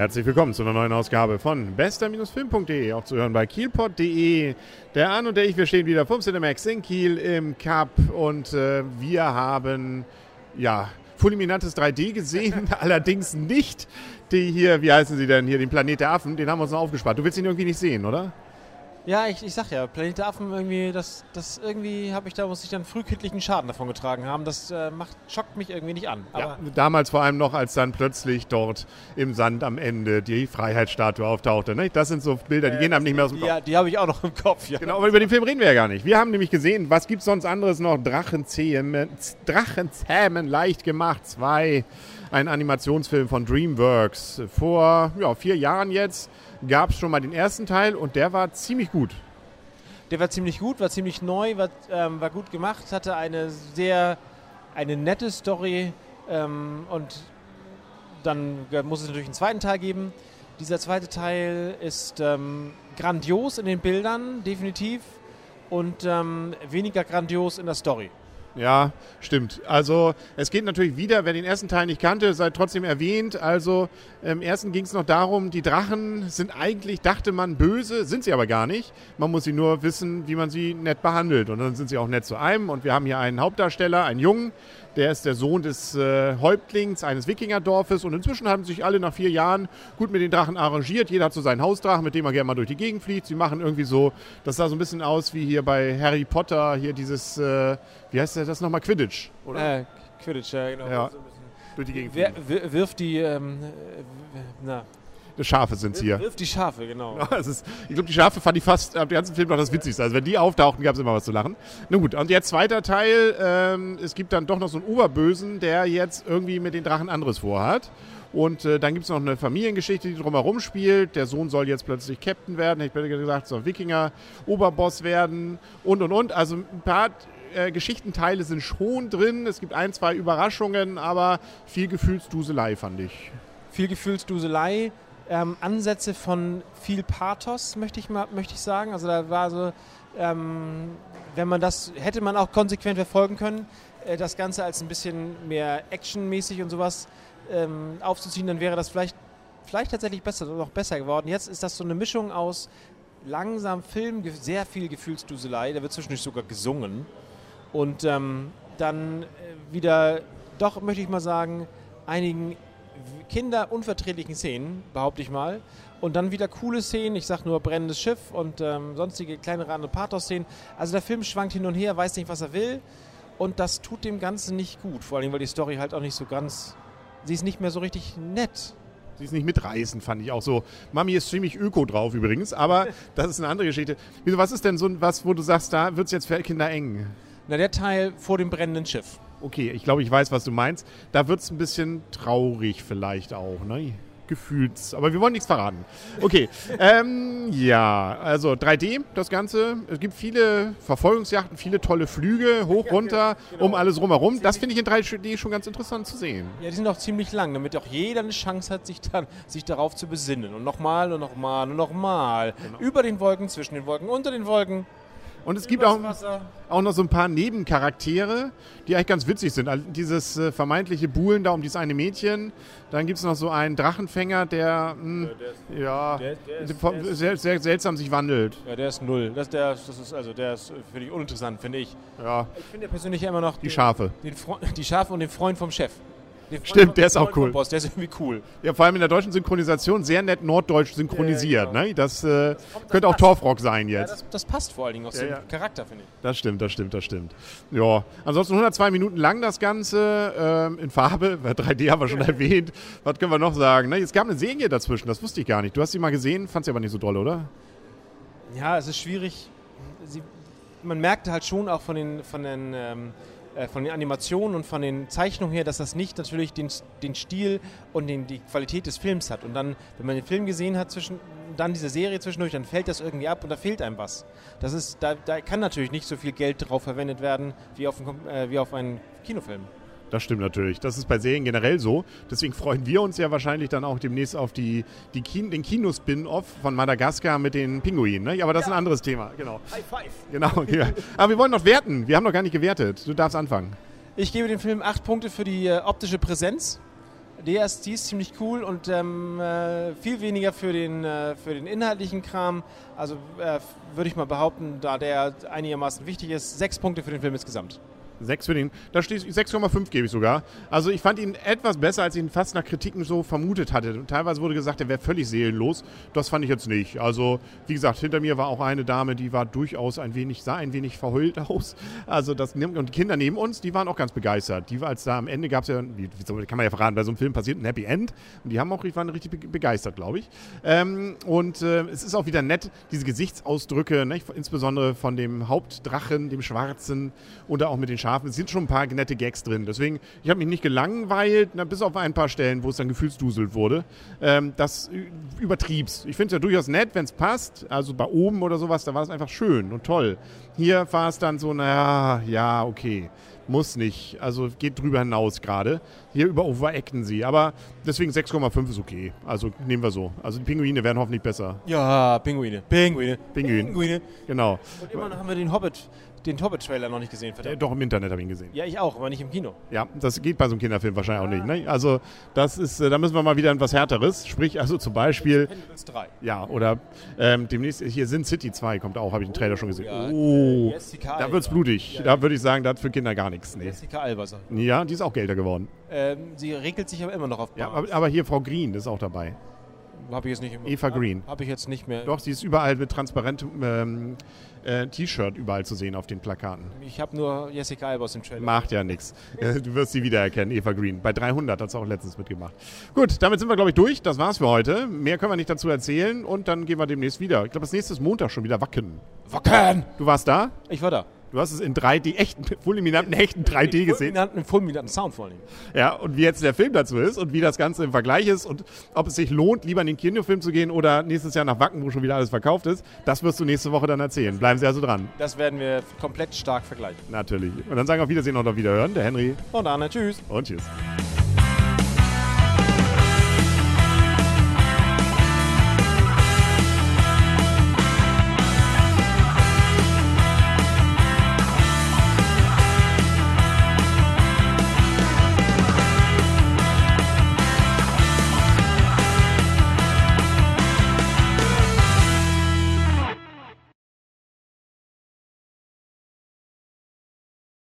Herzlich willkommen zu einer neuen Ausgabe von bester-film.de, auch zu hören bei kielpot.de. Der Arne und der ich, wir stehen wieder vom Cinemax in Kiel im Cup und äh, wir haben, ja, fulminantes 3D gesehen, allerdings nicht die hier, wie heißen sie denn hier, den Planet der Affen, den haben wir uns noch aufgespart. Du willst ihn irgendwie nicht sehen, oder? Ja, ich, ich sag ja, Planet der Affen irgendwie, das, das irgendwie habe ich da, muss ich dann frühkindlichen Schaden davon getragen haben. Das äh, macht, schockt mich irgendwie nicht an. Ja, damals vor allem noch, als dann plötzlich dort im Sand am Ende die Freiheitsstatue auftauchte. Ne? Das sind so Bilder, die äh, gehen einem nicht mehr aus dem Kopf. Ja, die habe ich auch noch im Kopf. Ja. Genau, aber über den Film reden wir ja gar nicht. Wir haben nämlich gesehen, was gibt es sonst anderes noch? Drachenzähmen, Drachenzähmen leicht gemacht, zwei. Ein Animationsfilm von DreamWorks. Vor ja, vier Jahren jetzt gab es schon mal den ersten Teil und der war ziemlich gut. Der war ziemlich gut, war ziemlich neu, war, ähm, war gut gemacht, hatte eine sehr, eine nette Story ähm, und dann muss es natürlich einen zweiten Teil geben. Dieser zweite Teil ist ähm, grandios in den Bildern, definitiv, und ähm, weniger grandios in der Story. Ja, stimmt. Also es geht natürlich wieder, wer den ersten Teil nicht kannte, sei trotzdem erwähnt. Also im ersten ging es noch darum, die Drachen sind eigentlich, dachte man, böse, sind sie aber gar nicht. Man muss sie nur wissen, wie man sie nett behandelt. Und dann sind sie auch nett zu einem. Und wir haben hier einen Hauptdarsteller, einen Jungen, der ist der Sohn des äh, Häuptlings eines Wikingerdorfes und inzwischen haben sich alle nach vier Jahren gut mit den Drachen arrangiert. Jeder hat so seinen Hausdrachen, mit dem er gerne mal durch die Gegend fliegt. Sie machen irgendwie so, das sah so ein bisschen aus wie hier bei Harry Potter, hier dieses, äh, wie heißt das nochmal, Quidditch, oder? Äh, Quidditch, ja, genau. Ja. durch die Gegend Wer, wirft die, ähm, na, Schafe sind es hier. Wirf die Schafe, genau. ist, ich glaube, die Schafe fand ich fast am ganzen Film noch das Witzigste. Also wenn die auftauchten, gab es immer was zu lachen. Nun gut, und jetzt zweiter Teil. Ähm, es gibt dann doch noch so einen Oberbösen, der jetzt irgendwie mit den Drachen anderes vorhat. Und äh, dann gibt es noch eine Familiengeschichte, die drumherum spielt. Der Sohn soll jetzt plötzlich Captain werden. Ich hätte gesagt, soll Wikinger, Oberboss werden und und und. Also ein paar äh, Geschichtenteile sind schon drin. Es gibt ein, zwei Überraschungen, aber viel Gefühlsduselei fand ich. Viel Gefühlsduselei ähm, Ansätze von viel Pathos, möchte ich, mal, möchte ich sagen. Also da war so, ähm, wenn man das, hätte man auch konsequent verfolgen können, äh, das Ganze als ein bisschen mehr actionmäßig und sowas ähm, aufzuziehen, dann wäre das vielleicht, vielleicht tatsächlich besser, noch besser geworden. Jetzt ist das so eine Mischung aus langsam Film, sehr viel Gefühlsduselei, da wird zwischendurch sogar gesungen und ähm, dann äh, wieder, doch möchte ich mal sagen, einigen kinderunverträglichen Szenen, behaupte ich mal. Und dann wieder coole Szenen, ich sag nur brennendes Schiff und ähm, sonstige kleinere andere Pathos-Szenen. Also der Film schwankt hin und her, weiß nicht, was er will. Und das tut dem Ganzen nicht gut. Vor allem, weil die Story halt auch nicht so ganz. Sie ist nicht mehr so richtig nett. Sie ist nicht mitreißend, fand ich auch so. Mami ist ziemlich öko drauf übrigens, aber das ist eine andere Geschichte. Wieso, was ist denn so was, wo du sagst, da wird es jetzt für Kinder eng? Na, der Teil vor dem brennenden Schiff okay, ich glaube, ich weiß, was du meinst. Da wird es ein bisschen traurig vielleicht auch, ne? Gefühls. Aber wir wollen nichts verraten. Okay. ähm, ja, also 3D, das Ganze. Es gibt viele Verfolgungsjachten, viele tolle Flüge, hoch, runter, genau. um alles rumherum. Das finde ich in 3D schon ganz interessant zu sehen. Ja, die sind auch ziemlich lang, damit auch jeder eine Chance hat, sich dann sich darauf zu besinnen. Und nochmal und nochmal und nochmal. Genau. Über den Wolken, zwischen den Wolken, unter den Wolken. Und es gibt auch, auch noch so ein paar Nebencharaktere, die eigentlich ganz witzig sind. Also dieses äh, vermeintliche Buhlen da um dieses eine Mädchen. Dann gibt es noch so einen Drachenfänger, der, mh, ja, der, der ist, der ist, sehr, sehr, seltsam sich wandelt. Ja, der ist null. Das, der, das ist, also der ist für dich uninteressant, finde ich. Ja. Ich finde persönlich immer noch die den, Schafe. Den die Schafe und den Freund vom Chef. Stimmt, der ist auch cool. Boss, der ist irgendwie cool. Ja, vor allem in der deutschen Synchronisation sehr nett norddeutsch synchronisiert. Ja, genau. ne? Das, äh, das könnte auch Torfrock sein jetzt. Ja, das, das, passt vor allen Dingen auch zum ja, Charakter, finde ich. Das stimmt, das stimmt, das stimmt. Ja, ansonsten 102 Minuten lang das Ganze ähm, in Farbe. 3D haben wir schon erwähnt. Was können wir noch sagen? Ne? Es gab eine Serie dazwischen, das wusste ich gar nicht. Du hast sie mal gesehen, fand sie aber nicht so toll, oder? Ja, es ist schwierig. Sie, man merkte halt schon auch von den, von den ähm, äh, von den Animationen und von den Zeichnungen her, dass das nicht natürlich den, den Stil und den, die Qualität des Films hat. Und dann, wenn man den Film gesehen hat, zwischen, dann diese Serie zwischendurch, dann fällt das irgendwie ab und da fehlt einem was. Das ist, da, da kann natürlich nicht so viel Geld drauf verwendet werden wie auf, ein, äh, wie auf einen Kinofilm. Das stimmt natürlich. Das ist bei Serien generell so. Deswegen freuen wir uns ja wahrscheinlich dann auch demnächst auf die, die Kin den Kinospin-Off von Madagaskar mit den Pinguinen. Ne? Aber das ja. ist ein anderes Thema. Genau. High five. Genau. Ja. Aber wir wollen noch werten. Wir haben noch gar nicht gewertet. Du darfst anfangen. Ich gebe dem Film acht Punkte für die äh, optische Präsenz. Die ist, die ist ziemlich cool und ähm, äh, viel weniger für den, äh, für den inhaltlichen Kram. Also äh, würde ich mal behaupten, da der einigermaßen wichtig ist, sechs Punkte für den Film insgesamt. 6 für den. Da steht 6,5 gebe ich sogar. Also ich fand ihn etwas besser, als ich ihn fast nach Kritiken so vermutet hatte. Und teilweise wurde gesagt, er wäre völlig seelenlos. Das fand ich jetzt nicht. Also wie gesagt, hinter mir war auch eine Dame, die war durchaus ein wenig, sah ein wenig verheult aus. Also das und die Kinder neben uns, die waren auch ganz begeistert. Die als da am Ende gab es ja, wie, kann man ja verraten, bei so einem Film passiert ein Happy End. Und die haben auch, die waren richtig begeistert, glaube ich. Ähm, und äh, es ist auch wieder nett, diese Gesichtsausdrücke, ne? insbesondere von dem Hauptdrachen, dem Schwarzen oder auch mit den Schafen Schafen. Es sind schon ein paar nette Gags drin. Deswegen, ich habe mich nicht gelangweilt, na, bis auf ein paar Stellen, wo es dann gefühlsduselt wurde. Ähm, das übertrieb's. Ich finde es ja durchaus nett, wenn es passt. Also bei oben oder sowas, da war es einfach schön und toll. Hier war es dann so, naja, ja, okay muss nicht. Also geht drüber hinaus gerade. Hier über overacten sie. Aber deswegen 6,5 ist okay. Also nehmen wir so. Also die Pinguine werden hoffentlich besser. Ja, Pinguine. Pinguine. Pinguine. Pinguine. Genau. Und immer noch haben wir den Hobbit den Hobbit-Trailer noch nicht gesehen, verdammt. Doch, im Internet habe ich ihn gesehen. Ja, ich auch, aber nicht im Kino. Ja, das geht bei so einem Kinderfilm wahrscheinlich auch nicht. Ne? Also, das ist, äh, da müssen wir mal wieder etwas Härteres. Sprich, also zum Beispiel. Pendulous 3. Ja, oder ähm, demnächst, hier Sin City 2 kommt auch, habe ich den Trailer schon gesehen. Ja, oh, Jessica da wird es blutig. Ja, da würde ich sagen, da hat für Kinder gar nichts. Nee. Jessica Alba. Ja, die ist auch Gelder geworden. Ähm, sie regelt sich aber immer noch auf Bars. Ja, aber, aber hier Frau Green ist auch dabei. Habe ich jetzt nicht. Eva Green. Habe ich jetzt nicht mehr. Doch, sie ist überall mit transparentem ähm, äh, T-Shirt überall zu sehen auf den Plakaten. Ich habe nur Jessica Alba aus dem Trailer. Macht ja nichts. Du wirst sie wiedererkennen, Eva Green. Bei 300 hat sie auch letztens mitgemacht. Gut, damit sind wir, glaube ich, durch. Das war's für heute. Mehr können wir nicht dazu erzählen und dann gehen wir demnächst wieder. Ich glaube, das nächste ist Montag schon wieder Wacken. Wacken! Du warst da? Ich war da. Du hast es in 3D, echten, fulminanten, echten 3D gesehen. Fulminanten, fulminanten Sound vor allem. Ja, und wie jetzt der Film dazu ist und wie das Ganze im Vergleich ist und ob es sich lohnt, lieber in den Kinofilm zu gehen oder nächstes Jahr nach Wacken, wo schon wieder alles verkauft ist, das wirst du nächste Woche dann erzählen. Bleiben Sie also dran. Das werden wir komplett stark vergleichen. Natürlich. Und dann sagen wir auf Wiedersehen und auf Wiederhören. Der Henry. Und Arne. Tschüss. Und tschüss.